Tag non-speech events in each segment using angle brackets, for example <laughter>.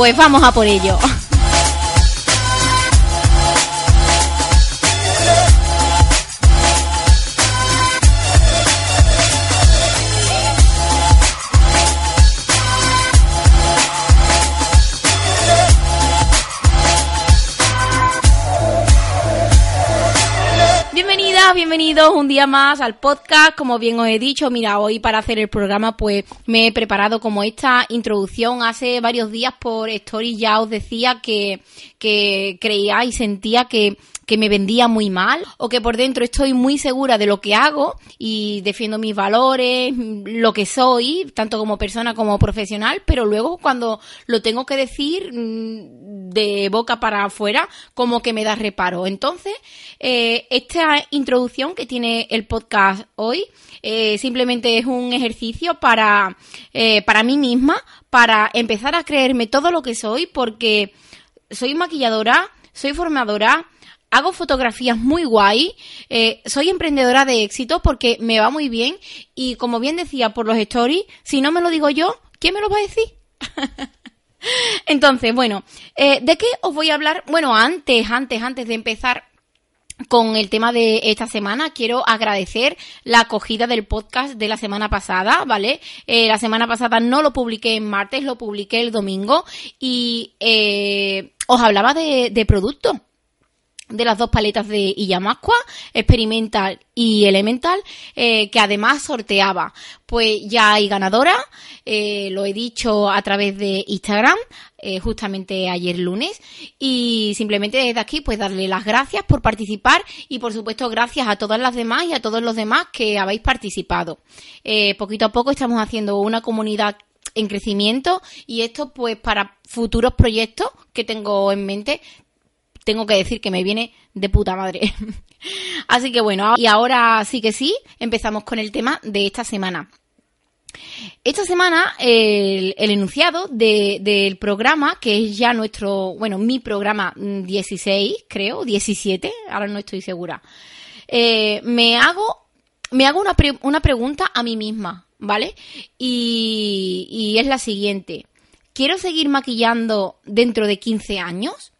Pues vamos a por ello. Bienvenidos un día más al podcast. Como bien os he dicho, mira, hoy para hacer el programa pues me he preparado como esta introducción. Hace varios días por Story ya os decía que, que creía y sentía que que me vendía muy mal o que por dentro estoy muy segura de lo que hago y defiendo mis valores, lo que soy, tanto como persona como profesional, pero luego cuando lo tengo que decir mm, de boca para afuera, como que me da reparo. Entonces, eh, esta introducción que tiene el podcast hoy eh, simplemente es un ejercicio para, eh, para mí misma, para empezar a creerme todo lo que soy, porque soy maquilladora, soy formadora, hago fotografías muy guay, eh, soy emprendedora de éxito porque me va muy bien y como bien decía por los stories, si no me lo digo yo, ¿quién me lo va a decir? <laughs> Entonces, bueno, eh, ¿de qué os voy a hablar? Bueno, antes, antes, antes de empezar con el tema de esta semana, quiero agradecer la acogida del podcast de la semana pasada, ¿vale? Eh, la semana pasada no lo publiqué en martes, lo publiqué el domingo y eh, os hablaba de, de productos de las dos paletas de Iyamasqua, Experimental y Elemental, eh, que además sorteaba. Pues ya hay ganadora, eh, lo he dicho a través de Instagram, eh, justamente ayer lunes, y simplemente desde aquí pues darle las gracias por participar y por supuesto gracias a todas las demás y a todos los demás que habéis participado. poquito a poco estamos haciendo una comunidad en crecimiento y esto pues para futuros proyectos que tengo en mente tengo que decir que me viene de puta madre. <laughs> Así que bueno, y ahora sí que sí, empezamos con el tema de esta semana. Esta semana el, enunciado del programa, que es ya nuestro, bueno, mi programa 16, creo, 17, ahora no estoy segura, eh, me hago, me hago una, una pregunta a mí misma, ¿vale? Y, y es la siguiente. ¿Quiero seguir maquillando dentro de 15 años?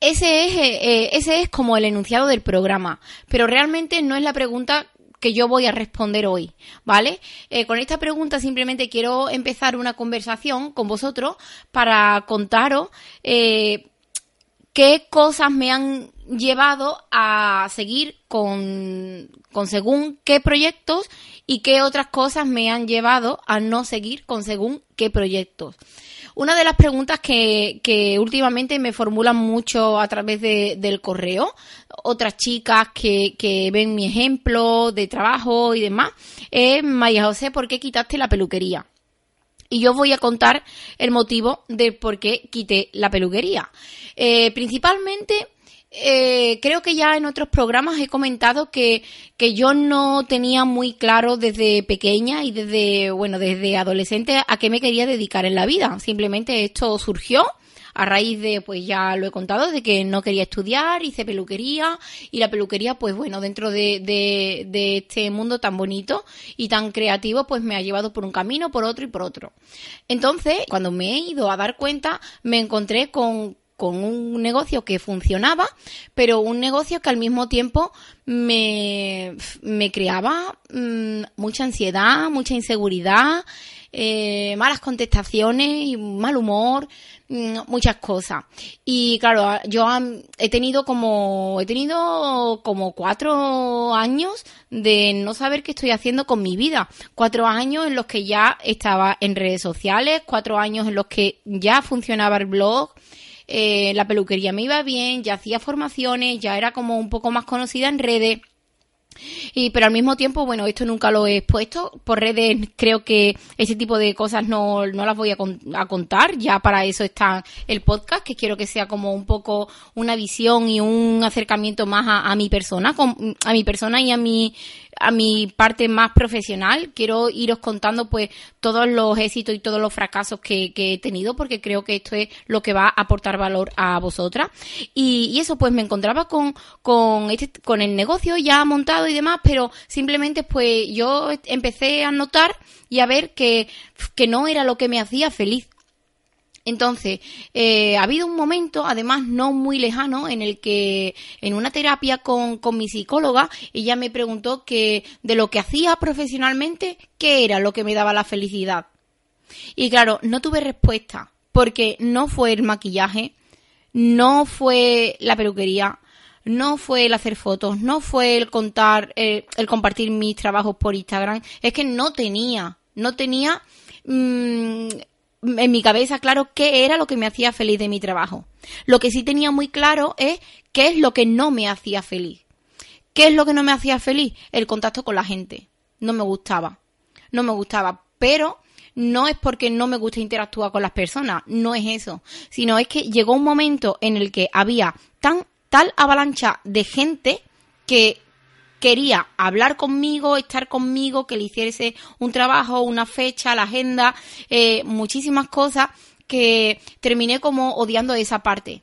Ese es, eh, eh, ese es como el enunciado del programa, pero realmente no es la pregunta que yo voy a responder hoy, ¿vale? Eh, con esta pregunta simplemente quiero empezar una conversación con vosotros para contaros qué cosas me han llevado a seguir con, con según qué proyectos y qué otras cosas me han llevado a no seguir con según qué proyectos. Una de las preguntas que, últimamente me formulan mucho a través de, del correo, otras chicas que, que ven mi ejemplo de trabajo y demás, es, María José, ¿por qué quitaste la peluquería? Y yo voy a contar el motivo de por qué quité la peluquería. Eh, principalmente eh, creo que ya en otros programas he comentado que, que yo no tenía muy claro desde pequeña y desde, bueno, desde adolescente a qué me quería dedicar en la vida. Simplemente esto surgió a raíz de, pues ya lo he contado, de que no quería estudiar, hice peluquería y la peluquería, pues bueno, dentro de, de, de, este mundo tan bonito y tan creativo, pues me ha llevado por un camino, por otro y por otro. Entonces, cuando me he ido a dar cuenta, me encontré con, con un negocio que funcionaba, pero un negocio que al mismo tiempo me, me creaba mm, mucha ansiedad, mucha inseguridad eh, malas contestaciones, mal humor, mm, muchas cosas. Y claro, yo he tenido como, he tenido como cuatro años de no saber qué estoy haciendo con mi vida. Cuatro años en los que ya estaba en redes sociales, cuatro años en los que ya funcionaba el blog, eh, la peluquería me iba bien, ya hacía formaciones, ya era como un poco más conocida en redes. Y, pero al mismo tiempo, bueno, esto nunca lo he expuesto. Por redes creo que ese tipo de cosas no, no las voy a, a, contar. Ya para eso está el podcast, que quiero que sea como un poco una visión y un acercamiento más a, a mi persona, a mi persona y a mi a mi parte más profesional. Quiero iros contando pues todos los éxitos y todos los fracasos que, he tenido porque creo que esto es lo que va a aportar valor a vosotras. Y, eso pues me encontraba con, con, este, con el negocio ya montado y demás, pero simplemente pues yo empecé a notar y a ver que, que no era lo que me hacía feliz entonces, eh, ha habido un momento, además no muy lejano, en el que en una terapia con, mi psicóloga, ella me preguntó que de lo que hacía profesionalmente, ¿qué era lo que me daba la felicidad? Y claro, no tuve respuesta, porque no fue el maquillaje, no fue la peluquería, no fue el hacer fotos, no fue el contar, el, compartir mis trabajos por Instagram, es que no tenía, no tenía mmm, en mi cabeza claro qué era lo que me hacía feliz de mi trabajo. Lo que sí tenía muy claro es qué es lo que no me hacía feliz. ¿Qué es lo que no me hacía feliz? El contacto con la gente. No me gustaba. No me gustaba. Pero no es porque no me gusta interactuar con las personas, no es eso, sino es que llegó un momento en el que había tan tal avalancha de gente que quería hablar conmigo, estar conmigo, que le hiciese un trabajo, una fecha, la agenda, eh, muchísimas cosas que terminé como odiando esa parte.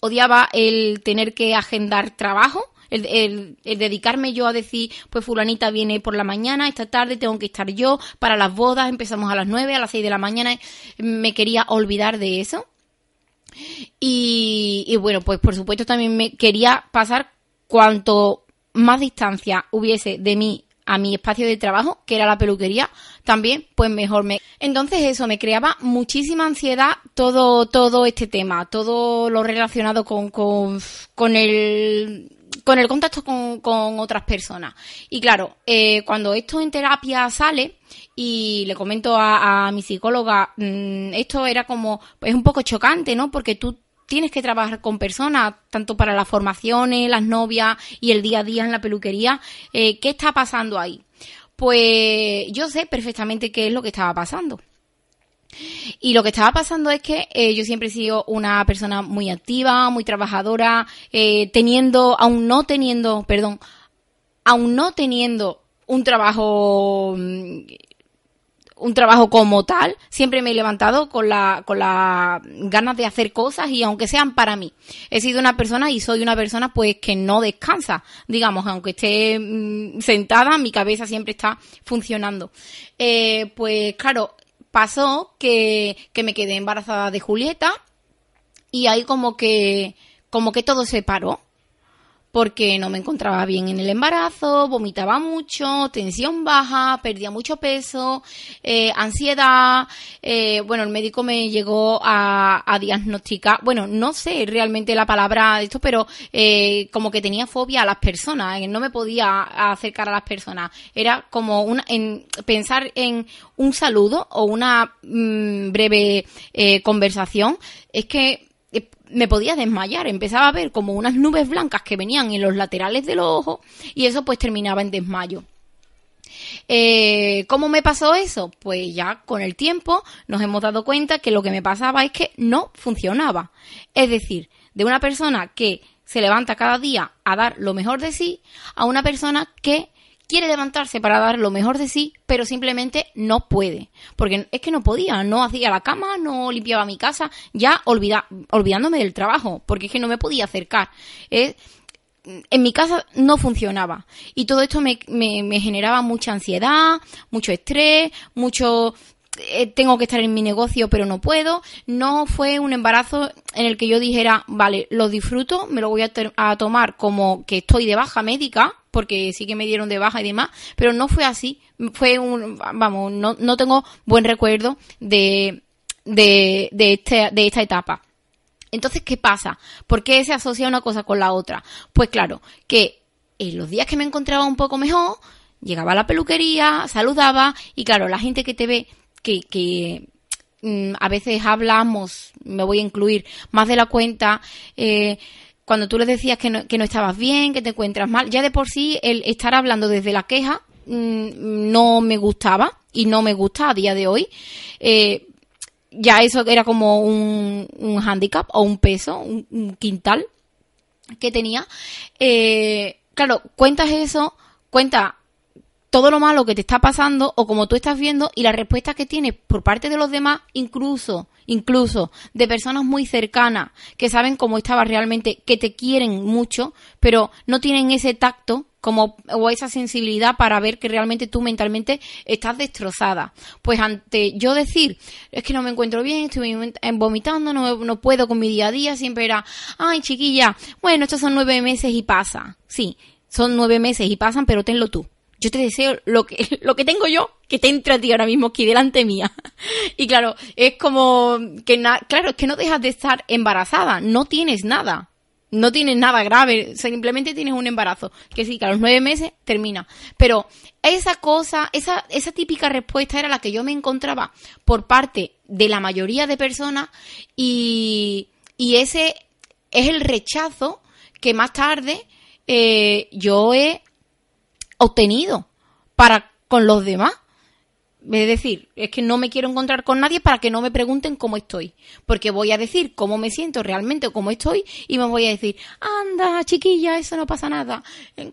Odiaba el tener que agendar trabajo, el, dedicarme yo a decir, pues fulanita viene por la mañana, esta tarde tengo que estar yo para las bodas, empezamos a las nueve, a las seis de la mañana, me quería olvidar de eso. Y bueno, pues por supuesto también me quería pasar cuanto más distancia hubiese de mí a mi espacio de trabajo, que era la peluquería, también, pues mejor me. Entonces eso me creaba muchísima ansiedad todo, todo este tema, todo lo relacionado con, con, con el con el contacto con, con otras personas. Y claro, eh, cuando esto en terapia sale, y le comento a, mi psicóloga, mmm, esto era como, es un poco chocante, ¿no? Porque tú tienes que trabajar con personas, tanto para las formaciones, las novias y el día a día en la peluquería. Eh, ¿Qué está pasando ahí? Pues yo sé perfectamente qué es lo que estaba pasando. Y lo que estaba pasando es que eh, yo siempre he sido una persona muy activa, muy trabajadora, eh, teniendo, aún no teniendo, perdón, aún no teniendo un trabajo mm, un trabajo como tal, siempre me he levantado con la, con la ganas de hacer cosas y aunque sean para mí. He sido una persona y soy una persona pues que no descansa, digamos, aunque esté mm, sentada, mi cabeza siempre está funcionando. Eh, pues claro, pasó que, que me quedé embarazada de Julieta y ahí como que, como que todo se paró porque no me encontraba bien en el embarazo, vomitaba mucho, tensión baja, perdía mucho peso, eh, ansiedad. Eh, bueno, el médico me llegó a, a, diagnosticar, bueno, no sé realmente la palabra de esto, pero eh, como que tenía fobia a las personas, no me podía acercar a las personas. Era como una, en, pensar en un saludo o una mm, breve eh, conversación, es que me podía desmayar, empezaba a ver como unas nubes blancas que venían en los laterales de los ojos y eso pues terminaba en desmayo. Eh, ¿Cómo me pasó eso? Pues ya con el tiempo nos hemos dado cuenta que lo que me pasaba es que no funcionaba. Es decir, de una persona que se levanta cada día a dar lo mejor de sí a una persona que quiere levantarse para dar lo mejor de sí, pero simplemente no puede. Porque es que no podía, no hacía la cama, no limpiaba mi casa, ya olvidándome del trabajo, porque es que no me podía acercar. en mi casa no funcionaba. Y todo esto me, generaba mucha ansiedad, mucho estrés, mucho eh, tengo que estar en mi negocio pero no puedo. No fue un embarazo en el que yo dijera, vale, lo disfruto, me lo voy a tomar como que estoy de baja médica, porque sí que me dieron de baja y demás, pero no fue así. Fue un, vamos, no, no tengo buen recuerdo de, de, de, este, de esta etapa. Entonces, ¿qué pasa? ¿Por qué se asocia una cosa con la otra? Pues claro, que en los días que me encontraba un poco mejor, llegaba a la peluquería, saludaba y claro, la gente que te ve, que, que mm, a veces hablamos, me voy a incluir, más de la cuenta, eh, cuando tú les decías que no, que no estabas bien, que te encuentras mal, ya de por sí el estar hablando desde la queja mm, no me gustaba y no me gusta a día de hoy. Eh, ya eso era como un, un handicap o un peso, un, quintal que tenía. Eh, claro, cuentas eso, cuenta todo lo malo que te está pasando o como tú estás viendo y la respuesta que tienes por parte de los demás, incluso, incluso de personas muy cercanas que saben cómo estabas realmente, que te quieren mucho, pero no tienen ese tacto como o esa sensibilidad para ver que realmente tú mentalmente estás destrozada. Pues ante yo decir, es que no me encuentro bien, estoy vomitando, no, no puedo con mi día a día, siempre era, ay chiquilla, bueno, estos son nueve meses y pasa. Sí, son nueve meses y pasan, pero tenlo tú. Yo te deseo lo que, <laughs> lo que tengo yo, que te entre a ti ahora mismo aquí delante mía. <laughs> Y claro, es como que, claro, es que no dejas de estar embarazada, no tienes nada no tienes nada grave, simplemente tienes un embarazo, que sí, que a los nueve meses termina. Pero esa cosa, esa, esa típica respuesta era la que yo me encontraba por parte de la mayoría de personas y, y ese es el rechazo que más tarde eh, yo he obtenido para con los demás. Es decir, es que no me quiero encontrar con nadie para que no me pregunten cómo estoy. Porque voy a decir cómo me siento realmente o cómo estoy y me voy a decir, anda, chiquilla, eso no pasa nada,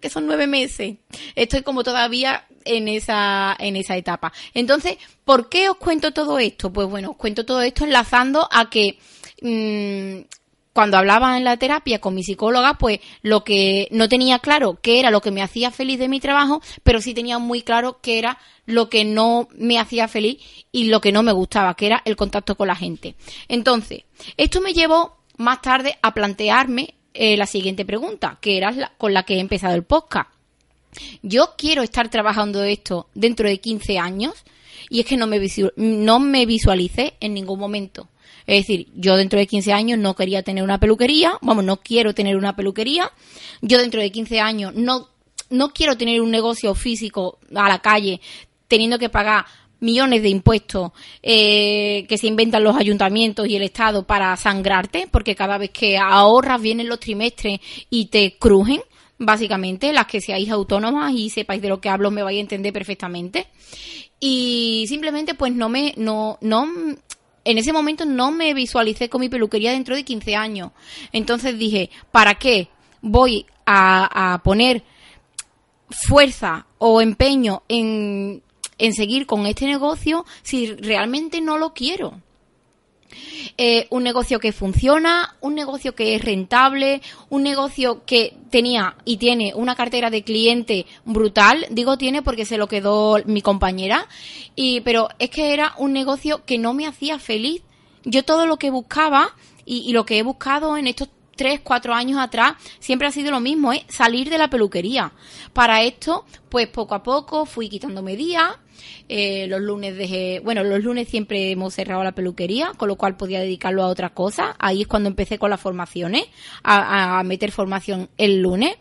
que son nueve meses. Estoy como todavía en esa, en esa etapa. Entonces, ¿por qué os cuento todo esto? Pues bueno, os cuento todo esto enlazando a que mmm, cuando hablaba en la terapia con mi psicóloga, pues lo que no tenía claro qué era lo que me hacía feliz de mi trabajo, pero sí tenía muy claro qué era lo que no me hacía feliz y lo que no me gustaba, que era el contacto con la gente. Entonces, esto me llevó más tarde a plantearme eh, la siguiente pregunta, que era la, con la que he empezado el podcast. Yo quiero estar trabajando esto dentro de 15 años y es que no me, no me visualicé en ningún momento. Es decir, yo dentro de 15 años no quería tener una peluquería, vamos, no quiero tener una peluquería. Yo dentro de 15 años no, no quiero tener un negocio físico a la calle teniendo que pagar millones de impuestos eh, que se inventan los ayuntamientos y el Estado para sangrarte, porque cada vez que ahorras vienen los trimestres y te crujen, básicamente, las que seáis autónomas y sepáis de lo que hablo me vais a entender perfectamente. Y simplemente pues no me, no, no, en ese momento no me visualicé con mi peluquería dentro de 15 años. Entonces dije, ¿para qué voy a, poner fuerza o empeño en, en seguir con este negocio si realmente no lo quiero? Eh, un negocio que funciona, un negocio que es rentable, un negocio que tenía y tiene una cartera de cliente brutal, digo tiene porque se lo quedó mi compañera, y, pero es que era un negocio que no me hacía feliz. Yo todo lo que buscaba y, y lo que he buscado en estos tres, cuatro años atrás, siempre ha sido lo mismo, es salir de la peluquería. Para esto, pues poco a poco fui quitándome días, eh, los lunes dejé, bueno, los lunes siempre hemos cerrado la peluquería, con lo cual podía dedicarlo a otra cosa. Ahí es cuando empecé con las formaciones, a, meter formación el lunes.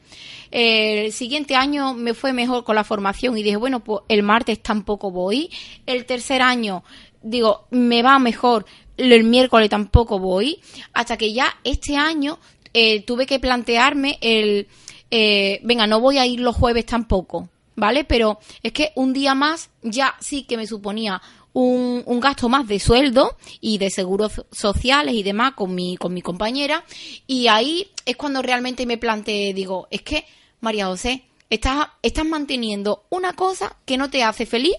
el siguiente año me fue mejor con la formación y dije, bueno, pues el martes tampoco voy. El tercer año, digo, me va mejor, el miércoles tampoco voy. Hasta que ya este año eh, tuve que plantearme el, eh, venga, no voy a ir los jueves tampoco ¿vale? Pero es que un día más ya sí que me suponía un, un, gasto más de sueldo y de seguros sociales y demás con mi, con mi compañera. Y ahí es cuando realmente me planteé, digo, es que, María José, estás, estás manteniendo una cosa que no te hace feliz,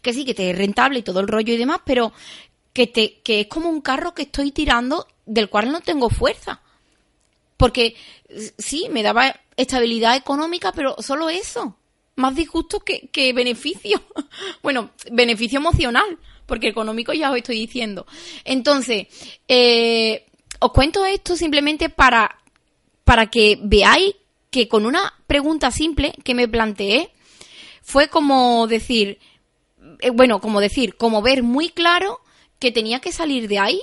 que sí, que te es rentable y todo el rollo y demás, pero que, te, que es como un carro que estoy tirando del cual no tengo fuerza. Porque sí, me daba estabilidad económica, pero solo eso más disgusto que, que beneficio. <laughs> bueno, beneficio emocional, porque económico ya os estoy diciendo. Entonces, eh, os cuento esto simplemente para, para que veáis que con una pregunta simple que me planteé, fue como decir, eh, bueno, como decir, como ver muy claro que tenía que salir de ahí,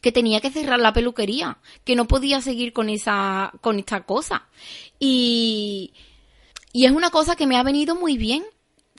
que tenía que cerrar la peluquería, que no podía seguir con esa, con esta cosa. Y, y es una cosa que me ha venido muy bien,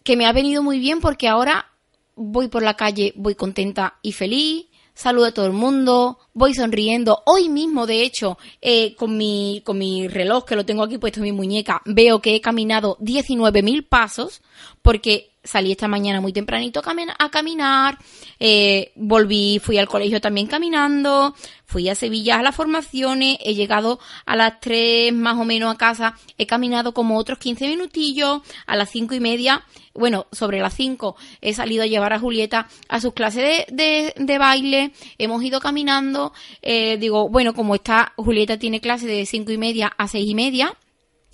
que me ha venido muy bien porque ahora voy por la calle, voy contenta y feliz, saludo a todo el mundo, voy sonriendo. Hoy mismo, de hecho, eh, con, mi, con mi reloj, que lo tengo aquí puesto en mi muñeca, veo que he caminado 19.000 pasos, porque salí esta mañana muy tempranito a caminar, eh, volví, fui al colegio también caminando, fui a Sevilla a las formaciones, he llegado a las 3 más o menos a casa, he caminado como otros 15 minutillos, a las cinco y media, bueno, sobre las 5 he salido a llevar a Julieta a sus clases de, de, baile, hemos ido caminando, eh, digo, bueno, como está, Julieta tiene clase de cinco y media a seis y media,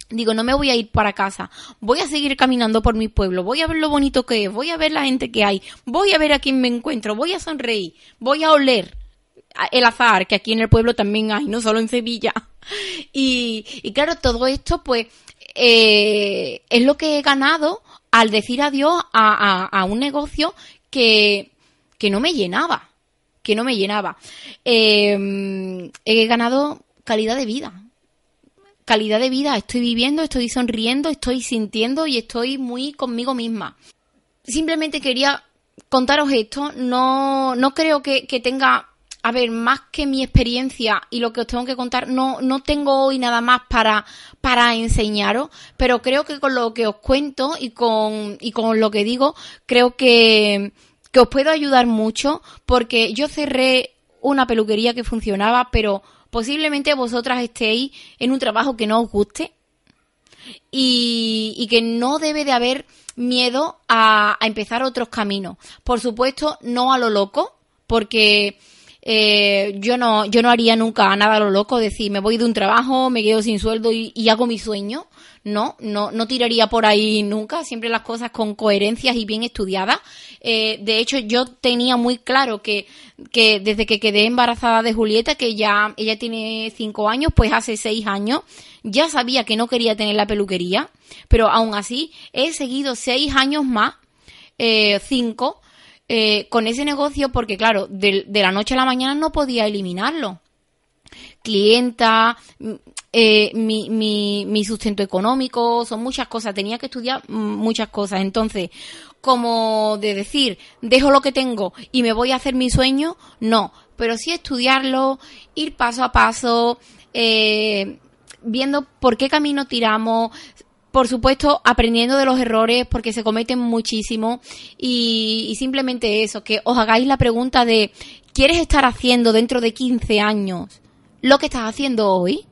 Digo, no me voy a ir para casa, voy a seguir caminando por mi pueblo, voy a ver lo bonito que es, voy a ver la gente que hay, voy a ver a quién me encuentro, voy a sonreír, voy a oler el azar, que aquí en el pueblo también hay, no solo en Sevilla. <laughs> Y, y claro, todo esto pues eh, es lo que he ganado al decir adiós a, a, un negocio que, que no me llenaba, que no me llenaba. Eh, he ganado calidad de vida, calidad de vida, estoy viviendo, estoy sonriendo, estoy sintiendo y estoy muy conmigo misma. Simplemente quería contaros esto, no, no creo que, tenga, a ver, más que mi experiencia y lo que os tengo que contar, no, no tengo hoy nada más para, para enseñaros, pero creo que con lo que os cuento y con, y con lo que digo, creo que, que os puedo ayudar mucho porque yo cerré una peluquería que funcionaba, pero posiblemente vosotras estéis en un trabajo que no os guste y, que no debe de haber miedo a, empezar otros caminos. Por supuesto, no a lo loco, porque eh, yo no yo no haría nunca nada a lo loco, decir, me voy de un trabajo, me quedo sin sueldo y hago mi sueño. No, no, no tiraría por ahí nunca, siempre las cosas con coherencias y bien estudiadas. Eh, de hecho, yo tenía muy claro que, que desde que quedé embarazada de Julieta, que ya ella tiene cinco años, pues hace seis años, ya sabía que no quería tener la peluquería, pero aún así he seguido seis años más, eh, cinco, eh, con ese negocio porque, claro, de, de la noche a la mañana no podía eliminarlo. Clienta, eh, mi, mi, mi sustento económico, son muchas cosas, tenía que estudiar muchas cosas. Entonces, como de decir, dejo lo que tengo y me voy a hacer mi sueño, no, pero sí estudiarlo, ir paso a paso, eh, viendo por qué camino tiramos, por supuesto, aprendiendo de los errores porque se cometen muchísimo y, y, simplemente eso, que os hagáis la pregunta de ¿quieres estar haciendo dentro de 15 años lo que estás haciendo hoy?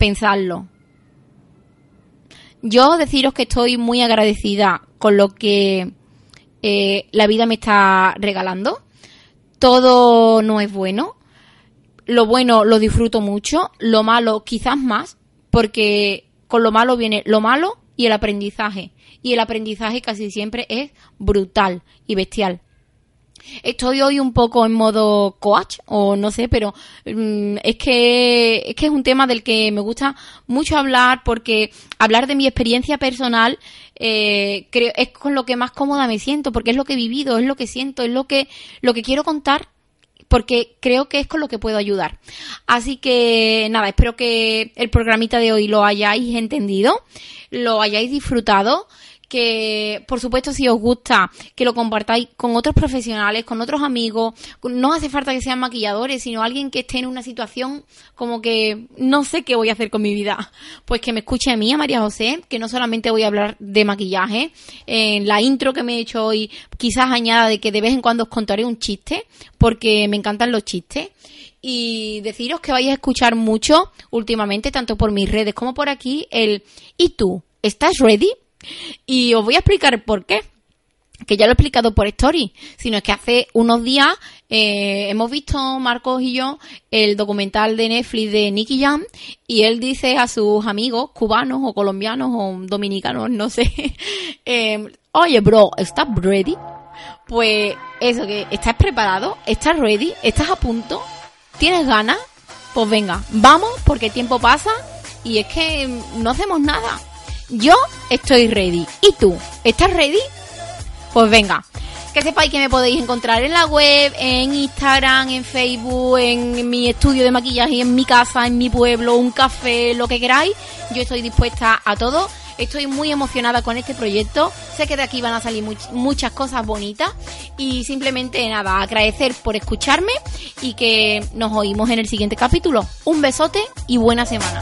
Pensarlo. Yo deciros que estoy muy agradecida con lo que eh, la vida me está regalando. Todo no es bueno. Lo bueno lo disfruto mucho, lo malo quizás más, porque con lo malo viene lo malo y el aprendizaje. Y el aprendizaje casi siempre es brutal y bestial. Estoy hoy un poco en modo coach, o no sé, pero mm, es, que, es que es un tema del que me gusta mucho hablar porque hablar de mi experiencia personal eh, creo, es con lo que más cómoda me siento, porque es lo que he vivido, es lo que siento, es lo que, lo que quiero contar porque creo que es con lo que puedo ayudar. Así que nada, espero que el programita de hoy lo hayáis entendido, lo hayáis disfrutado que por supuesto si os gusta que lo compartáis con otros profesionales, con otros amigos, no hace falta que sean maquilladores, sino alguien que esté en una situación como que no sé qué voy a hacer con mi vida, pues que me escuche a mí, a María José, que no solamente voy a hablar de maquillaje, en la intro que me he hecho hoy quizás añada de que de vez en cuando os contaré un chiste, porque me encantan los chistes y deciros que vais a escuchar mucho últimamente, tanto por mis redes como por aquí, el ¿y tú? ¿Estás ready? Y os voy a explicar por qué. Que ya lo he explicado por Story, sino es que hace unos días eh, hemos visto, Marcos y yo, el documental de Netflix de Nicky Jam y él dice a sus amigos cubanos o colombianos o dominicanos, no sé, <laughs> eh, oye bro, ¿estás ready? Pues eso, que estás preparado, estás ready, estás a punto, tienes ganas, Pues venga, vamos porque el tiempo pasa y es que no hacemos nada. Yo estoy ready. ¿Y tú? ¿Estás ready? Pues venga. Que sepáis que me podéis encontrar en la web, en Instagram, en Facebook, en mi estudio de maquillaje, en mi casa, en mi pueblo, un café, lo que queráis. Yo estoy dispuesta a todo. Estoy muy emocionada con este proyecto. Sé que de aquí van a salir muchas cosas bonitas. Y simplemente nada, agradecer por escucharme y que nos oímos en el siguiente capítulo. Un besote y buena semana.